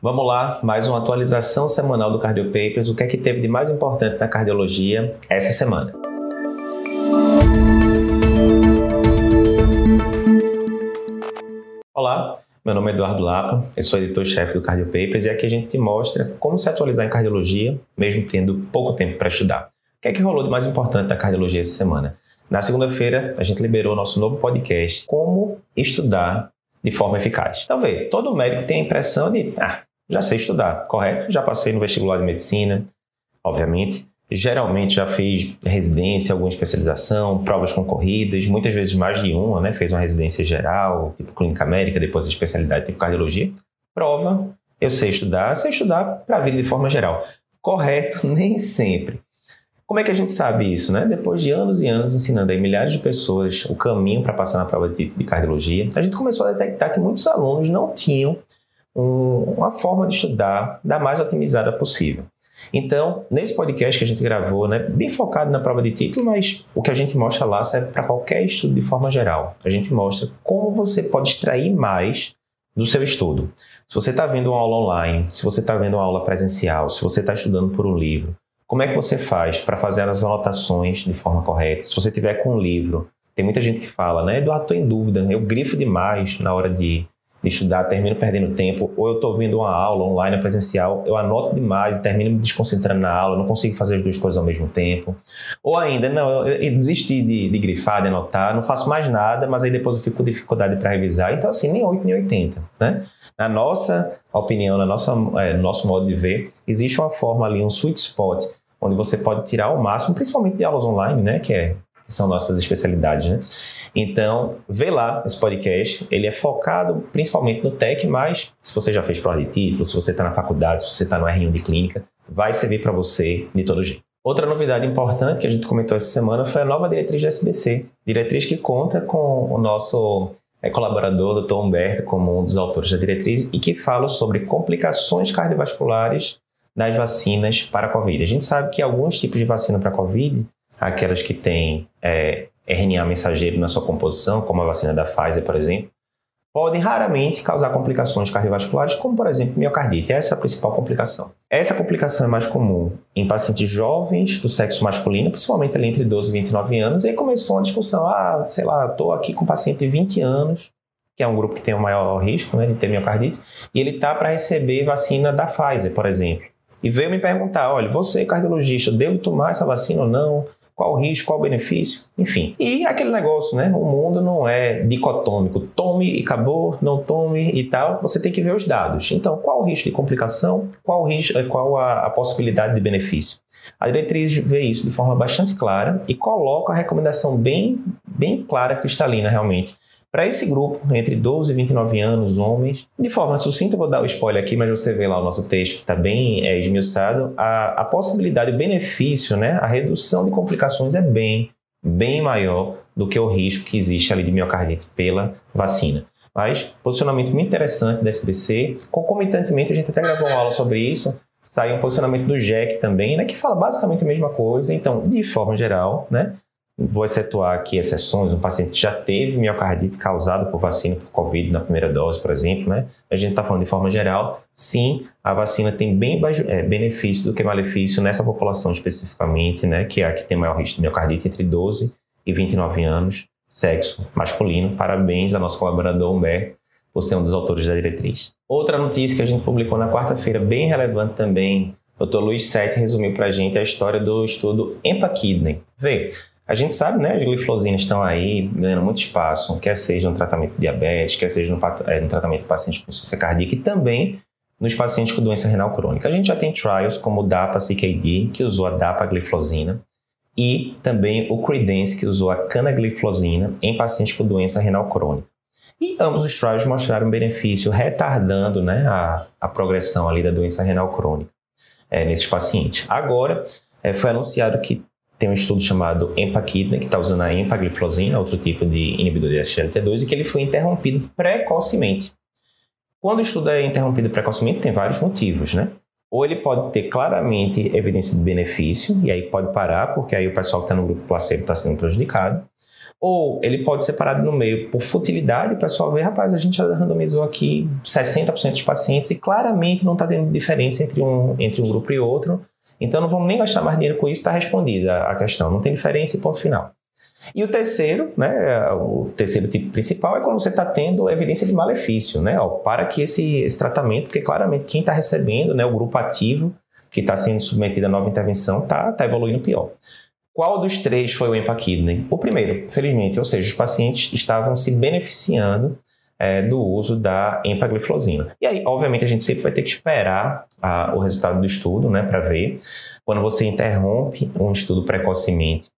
Vamos lá, mais uma atualização semanal do Cardio Papers. O que é que teve de mais importante na cardiologia essa semana? Olá, meu nome é Eduardo Lapa, eu sou editor-chefe do Cardio Papers e aqui a gente te mostra como se atualizar em cardiologia, mesmo tendo pouco tempo para estudar. O que é que rolou de mais importante na cardiologia essa semana? Na segunda-feira, a gente liberou nosso novo podcast, Como Estudar de Forma Eficaz. Então, vê, todo médico tem a impressão de, ah, já sei estudar, correto? Já passei no vestibular de medicina, obviamente. Geralmente já fiz residência, alguma especialização, provas concorridas, muitas vezes mais de uma, né? Fez uma residência geral, tipo clínica médica, depois especialidade tipo cardiologia. Prova, eu sei estudar, sei estudar para a vida de forma geral. Correto, nem sempre. Como é que a gente sabe isso, né? Depois de anos e anos ensinando a milhares de pessoas o caminho para passar na prova de, de cardiologia, a gente começou a detectar que muitos alunos não tinham uma forma de estudar da mais otimizada possível. Então, nesse podcast que a gente gravou, né, bem focado na prova de título, mas o que a gente mostra lá serve para qualquer estudo de forma geral. A gente mostra como você pode extrair mais do seu estudo. Se você está vendo uma aula online, se você está vendo uma aula presencial, se você está estudando por um livro, como é que você faz para fazer as anotações de forma correta? Se você tiver com um livro, tem muita gente que fala, né? Eduardo, estou em dúvida, eu grifo demais na hora de, de estudar, termino perdendo tempo, ou eu estou vendo uma aula online, presencial, eu anoto demais e termino me desconcentrando na aula, não consigo fazer as duas coisas ao mesmo tempo. Ou ainda, não, eu, eu desisti de, de grifar, de anotar, não faço mais nada, mas aí depois eu fico com dificuldade para revisar. Então, assim, nem 8 nem 80, né? Na nossa opinião, na nossa, é, no nosso modo de ver, existe uma forma ali, um sweet spot onde você pode tirar o máximo, principalmente de aulas online, né, que, é, que são nossas especialidades, né? Então, vê lá esse podcast, ele é focado principalmente no tech, mas se você já fez prova se você está na faculdade, se você está no R1 de clínica, vai servir para você de todo jeito. Outra novidade importante que a gente comentou essa semana foi a nova diretriz da SBC, diretriz que conta com o nosso é, colaborador, Dr. Humberto, como um dos autores da diretriz, e que fala sobre complicações cardiovasculares das vacinas para a Covid. A gente sabe que alguns tipos de vacina para a Covid, aquelas que têm é, RNA mensageiro na sua composição, como a vacina da Pfizer, por exemplo, podem raramente causar complicações cardiovasculares, como por exemplo miocardite. Essa é a principal complicação. Essa complicação é mais comum em pacientes jovens do sexo masculino, principalmente ali entre 12 e 29 anos. E aí começou uma discussão: ah, sei lá, estou aqui com um paciente de 20 anos, que é um grupo que tem o maior risco né, de ter miocardite, e ele está para receber vacina da Pfizer, por exemplo e veio me perguntar: olha, você, cardiologista, devo tomar essa vacina ou não? Qual o risco, qual o benefício? Enfim. E aquele negócio, né? O mundo não é dicotômico. Tome e acabou, não tome e tal. Você tem que ver os dados. Então, qual o risco de complicação? Qual, risco, qual a, a possibilidade de benefício? A diretriz vê isso de forma bastante clara e coloca a recomendação bem, bem clara, cristalina, realmente, para esse grupo, entre 12 e 29 anos, homens, de forma sucinta, vou dar o spoiler aqui, mas você vê lá o nosso texto que está bem é, esmiuçado, a, a possibilidade, o benefício, né, a redução de complicações é bem, bem maior do que o risco que existe ali de miocardite pela vacina. Mas, posicionamento muito interessante da SBC. Concomitantemente, a gente até gravou uma aula sobre isso. Saiu um posicionamento do JEC também, né, que fala basicamente a mesma coisa. Então, de forma geral, né, Vou excetuar aqui exceções, um paciente que já teve miocardite causada por vacina por Covid na primeira dose, por exemplo, né? A gente está falando de forma geral, sim, a vacina tem bem mais é, benefício do que malefício nessa população especificamente, né? Que é a que tem maior risco de miocardite entre 12 e 29 anos, sexo masculino. Parabéns ao nosso colaborador Humberto por ser um dos autores da diretriz. Outra notícia que a gente publicou na quarta-feira, bem relevante também, o Dr. Luiz Sete resumiu para a gente a história do estudo EMPA-Kidney. Vê, a gente sabe, né, as glifosinas estão aí ganhando muito espaço, quer seja no tratamento de diabetes, quer seja no, é, no tratamento de pacientes com insuficiência cardíaca e também nos pacientes com doença renal crônica. A gente já tem trials como o DAPA-CKD, que usou a DAPA-gliflozina, e também o Credence, que usou a canagliflozina em pacientes com doença renal crônica. E ambos os trials mostraram benefício retardando né, a, a progressão ali da doença renal crônica é, nesses pacientes. Agora, é, foi anunciado que tem um estudo chamado Empaquidna, que está usando a empagliflozina, outro tipo de inibidor de SGLT2, e que ele foi interrompido precocemente. Quando o estudo é interrompido precocemente, tem vários motivos, né? Ou ele pode ter claramente evidência de benefício, e aí pode parar, porque aí o pessoal que está no grupo placebo está sendo prejudicado. Ou ele pode ser parado no meio por futilidade, o pessoal vê, rapaz, a gente já randomizou aqui 60% dos pacientes e claramente não está tendo diferença entre um, entre um grupo e outro, então não vamos nem gastar mais dinheiro com isso, está respondida a questão, não tem diferença e ponto final. E o terceiro, né, o terceiro tipo principal é quando você está tendo evidência de malefício, né, ó, para que esse, esse tratamento, porque claramente quem está recebendo, né, o grupo ativo que está sendo submetido a nova intervenção, está tá evoluindo pior. Qual dos três foi o empaquidne? O primeiro, felizmente, ou seja, os pacientes estavam se beneficiando é, do uso da empagliflozina. E aí, obviamente, a gente sempre vai ter que esperar a, o resultado do estudo, né, para ver. Quando você interrompe um estudo precocemente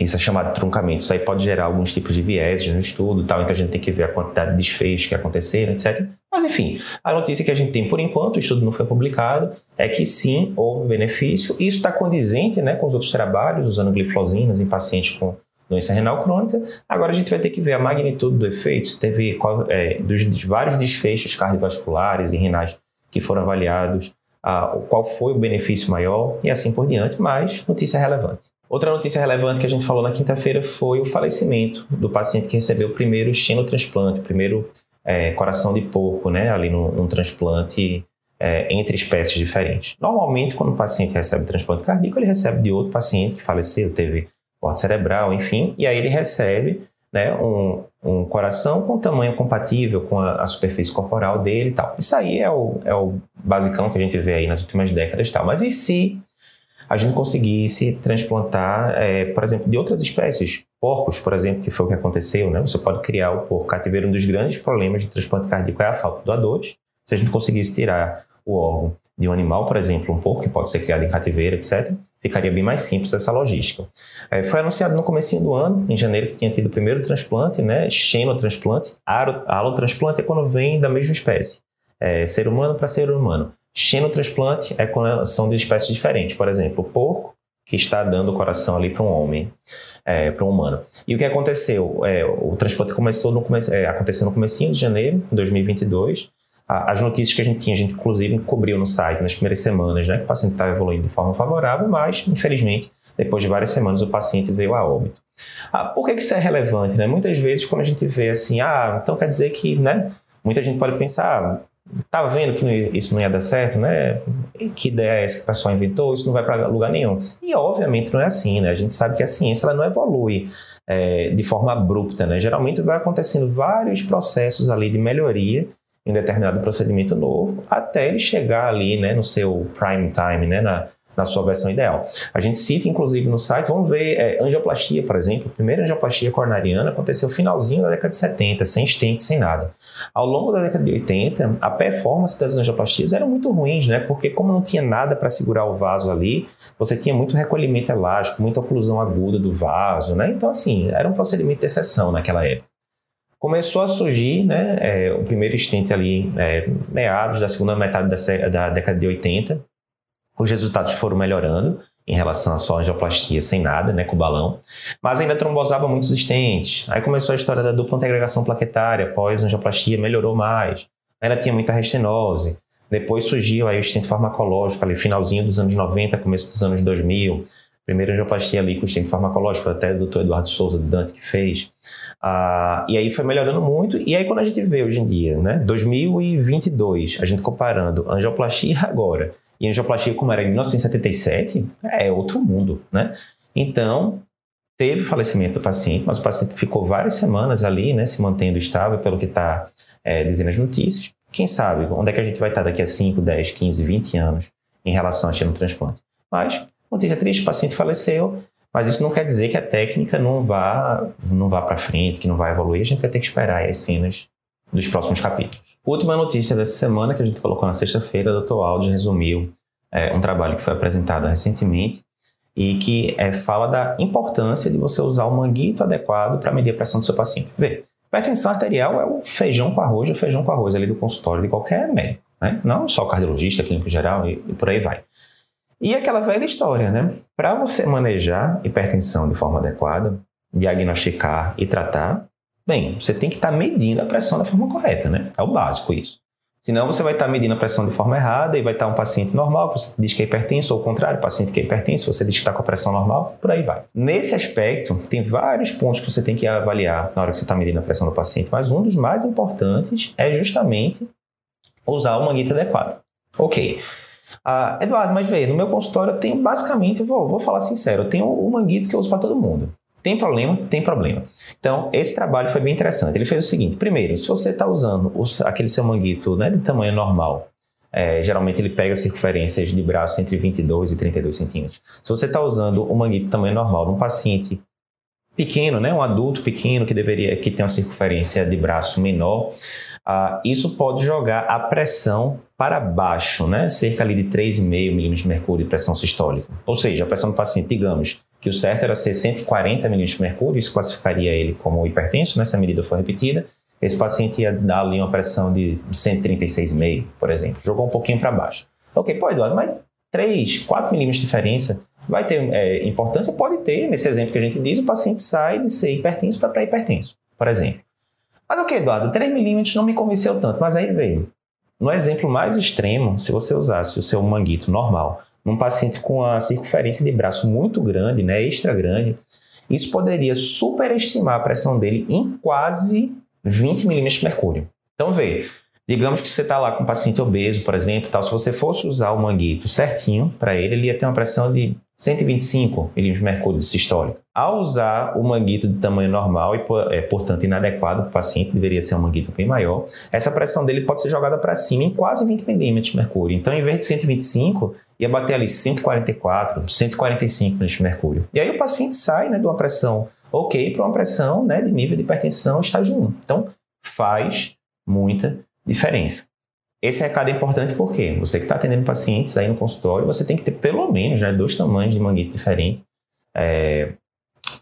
isso é chamado de truncamento. Isso aí pode gerar alguns tipos de viés no estudo, tal, então a gente tem que ver a quantidade de desfechos que aconteceram, etc. Mas enfim, a notícia que a gente tem por enquanto, o estudo não foi publicado, é que sim, houve benefício. Isso está condizente né, com os outros trabalhos, usando glifosinas em pacientes com doença renal crônica. Agora a gente vai ter que ver a magnitude do efeito, se teve é, dos, dos, vários desfechos cardiovasculares e renais que foram avaliados, a, qual foi o benefício maior e assim por diante, mas notícia relevante. Outra notícia relevante que a gente falou na quinta-feira foi o falecimento do paciente que recebeu o primeiro xenotransplante, o primeiro é, coração de porco, né, ali num transplante é, entre espécies diferentes. Normalmente, quando o paciente recebe transplante cardíaco, ele recebe de outro paciente que faleceu, teve morte cerebral, enfim, e aí ele recebe né, um, um coração com tamanho compatível com a, a, superfície corporal dele e tal. Isso aí é o, é o basicão que a gente vê aí nas últimas décadas e tal. Mas e se a gente conseguisse transplantar, é, por exemplo, de outras espécies. Porcos, por exemplo, que foi o que aconteceu, né? Você pode criar o porco cativeiro. Um dos grandes problemas de transplante cardíaco é a falta de doadores. Se a gente conseguisse tirar o órgão de um animal, por exemplo, um porco que pode ser criado em cativeiro, etc., ficaria bem mais simples essa logística. É, foi anunciado no começo do ano, em janeiro, que tinha tido o primeiro transplante, né, xenotransplante. Alotransplante é quando vem da mesma espécie, é, ser humano para ser humano. Xenotransplante é quando são de espécies diferentes. Por exemplo, o porco que está dando o coração ali para um homem, é, para um humano. E o que aconteceu? É, o transplante começou no, é, aconteceu no começo de janeiro de 2022. As notícias que a gente tinha, a gente inclusive cobriu no site nas primeiras semanas, né, que o paciente estava evoluindo de forma favorável, mas, infelizmente, depois de várias semanas, o paciente veio a óbito. Ah, por que, que isso é relevante? Né? Muitas vezes, quando a gente vê assim, ah, então quer dizer que, né, muita gente pode pensar, ah, Estava vendo que isso não ia dar certo, né? Que ideia é essa que o pessoal inventou? Isso não vai para lugar nenhum. E obviamente não é assim, né? A gente sabe que a ciência ela não evolui é, de forma abrupta, né? Geralmente vai acontecendo vários processos ali de melhoria em determinado procedimento novo, até ele chegar ali, né, no seu prime time, né, na, na sua versão ideal. A gente cita, inclusive, no site, vamos ver é, angioplastia, por exemplo. A primeira angioplastia coronariana aconteceu finalzinho da década de 70, sem stent, sem nada. Ao longo da década de 80, a performance das angioplastias era muito ruins, né? Porque como não tinha nada para segurar o vaso ali, você tinha muito recolhimento elástico, muita oclusão aguda do vaso, né? Então, assim, era um procedimento de exceção naquela época. Começou a surgir, né, é, o primeiro stent ali, é, meados da segunda metade da, da década de 80, os resultados foram melhorando em relação à só angioplastia sem nada, né, com balão, mas ainda trombosava muitos estentes. Aí começou a história da dupla agregação plaquetária, após angioplastia melhorou mais. Ela tinha muita restenose. Depois surgiu aí o estente farmacológico ali, finalzinho dos anos 90, começo dos anos 2000. Primeira angioplastia ali com estente farmacológico, até o Dr. Eduardo Souza, do Dante, que fez. Ah, e aí foi melhorando muito. E aí quando a gente vê hoje em dia, né, 2022, a gente comparando angioplastia agora e angioplastia, como era em 1977, é outro mundo, né? Então, teve falecimento do paciente, mas o paciente ficou várias semanas ali, né, se mantendo estável, pelo que está é, dizendo as notícias. Quem sabe onde é que a gente vai estar daqui a 5, 10, 15, 20 anos em relação a xenotransplante. Mas, notícia triste, o paciente faleceu, mas isso não quer dizer que a técnica não vá, não vá para frente, que não vai evoluir. A gente vai ter que esperar as cenas dos próximos capítulos. Última notícia dessa semana que a gente colocou na sexta-feira, o Dr. Aldi resumiu é, um trabalho que foi apresentado recentemente e que é, fala da importância de você usar o manguito adequado para medir a pressão do seu paciente. Vê, hipertensão arterial é o feijão com arroz, o feijão com arroz ali do consultório de qualquer médico, né? não só cardiologista, clínico geral e, e por aí vai. E aquela velha história, né? Para você manejar hipertensão de forma adequada, diagnosticar e tratar, Bem, você tem que estar tá medindo a pressão da forma correta, né? É o básico isso. Senão você vai estar medindo a pressão de forma errada e vai estar um paciente normal, você diz que é hipertenso, ou o contrário, paciente que é hipertenso, você diz que está com a pressão normal, por aí vai. Nesse aspecto, tem vários pontos que você tem que avaliar na hora que você está medindo a pressão do paciente, mas um dos mais importantes é justamente usar o manguito adequado. Ok. Ah, Eduardo, mas veja, no meu consultório eu tenho basicamente, vou, vou falar sincero, eu tenho o manguito que eu uso para todo mundo. Tem problema? Tem problema. Então, esse trabalho foi bem interessante. Ele fez o seguinte: primeiro, se você está usando os, aquele seu manguito né, de tamanho normal, é, geralmente ele pega circunferências de braço entre 22 e 32 centímetros. Se você está usando o manguito de tamanho normal num paciente pequeno, né, um adulto pequeno que deveria que tem uma circunferência de braço menor, ah, isso pode jogar a pressão para baixo, né, cerca ali de 3,5 milímetros de mercúrio de pressão sistólica. Ou seja, a pressão do paciente, digamos, que o certo era ser 140 milímetros de mercúrio, isso classificaria ele como hipertenso, né, se a medida for repetida. Esse paciente ia dar ali uma pressão de 136,5, por exemplo. Jogou um pouquinho para baixo. Ok, pô, Eduardo, mas 3, 4 milímetros de diferença vai ter é, importância? Pode ter. Nesse exemplo que a gente diz, o paciente sai de ser hipertenso para pré-hipertenso, por exemplo. Mas ok, Eduardo, 3 milímetros não me convenceu tanto, mas aí veio. No exemplo mais extremo, se você usasse o seu manguito normal num paciente com a circunferência de braço muito grande, né, extra grande, isso poderia superestimar a pressão dele em quase 20 milímetros de mercúrio. Então, vê, digamos que você está lá com um paciente obeso, por exemplo, tal, se você fosse usar o manguito certinho para ele, ele ia ter uma pressão de 125 milímetros de mercúrio sistólico. Ao usar o manguito de tamanho normal e, é, portanto, inadequado para o paciente, deveria ser um manguito bem maior, essa pressão dele pode ser jogada para cima em quase 20 milímetros de mercúrio. Então, em vez de 125, ia bater ali 144, 145 milímetros de mercúrio. E aí o paciente sai né, de uma pressão ok para uma pressão né, de nível de hipertensão estágio 1. Então, faz muita diferença. Esse recado é importante porque você que está atendendo pacientes aí no consultório, você tem que ter pelo menos né, dois tamanhos de manguito diferentes. É,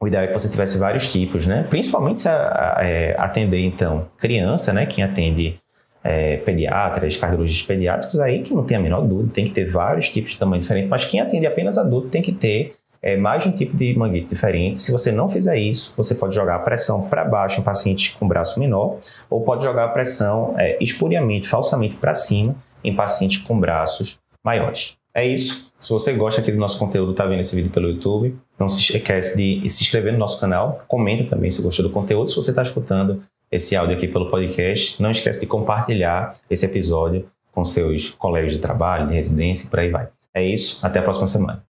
o ideal é que você tivesse vários tipos, né? Principalmente se é, atender, então, criança, né? Quem atende é, pediatras, cardiologistas pediátricos, aí que não tem a menor dúvida, tem que ter vários tipos de tamanho diferente, mas quem atende apenas adulto tem que ter é, mais de um tipo de manguito diferente. Se você não fizer isso, você pode jogar a pressão para baixo em pacientes com braço menor, ou pode jogar a pressão é, espuriamente, falsamente para cima em pacientes com braços maiores. É isso. Se você gosta aqui do nosso conteúdo, está vendo esse vídeo pelo YouTube, não se esquece de se inscrever no nosso canal, comenta também se gostou do conteúdo. Se você está escutando esse áudio aqui pelo podcast, não esquece de compartilhar esse episódio com seus colegas de trabalho, de residência e por aí vai. É isso, até a próxima semana.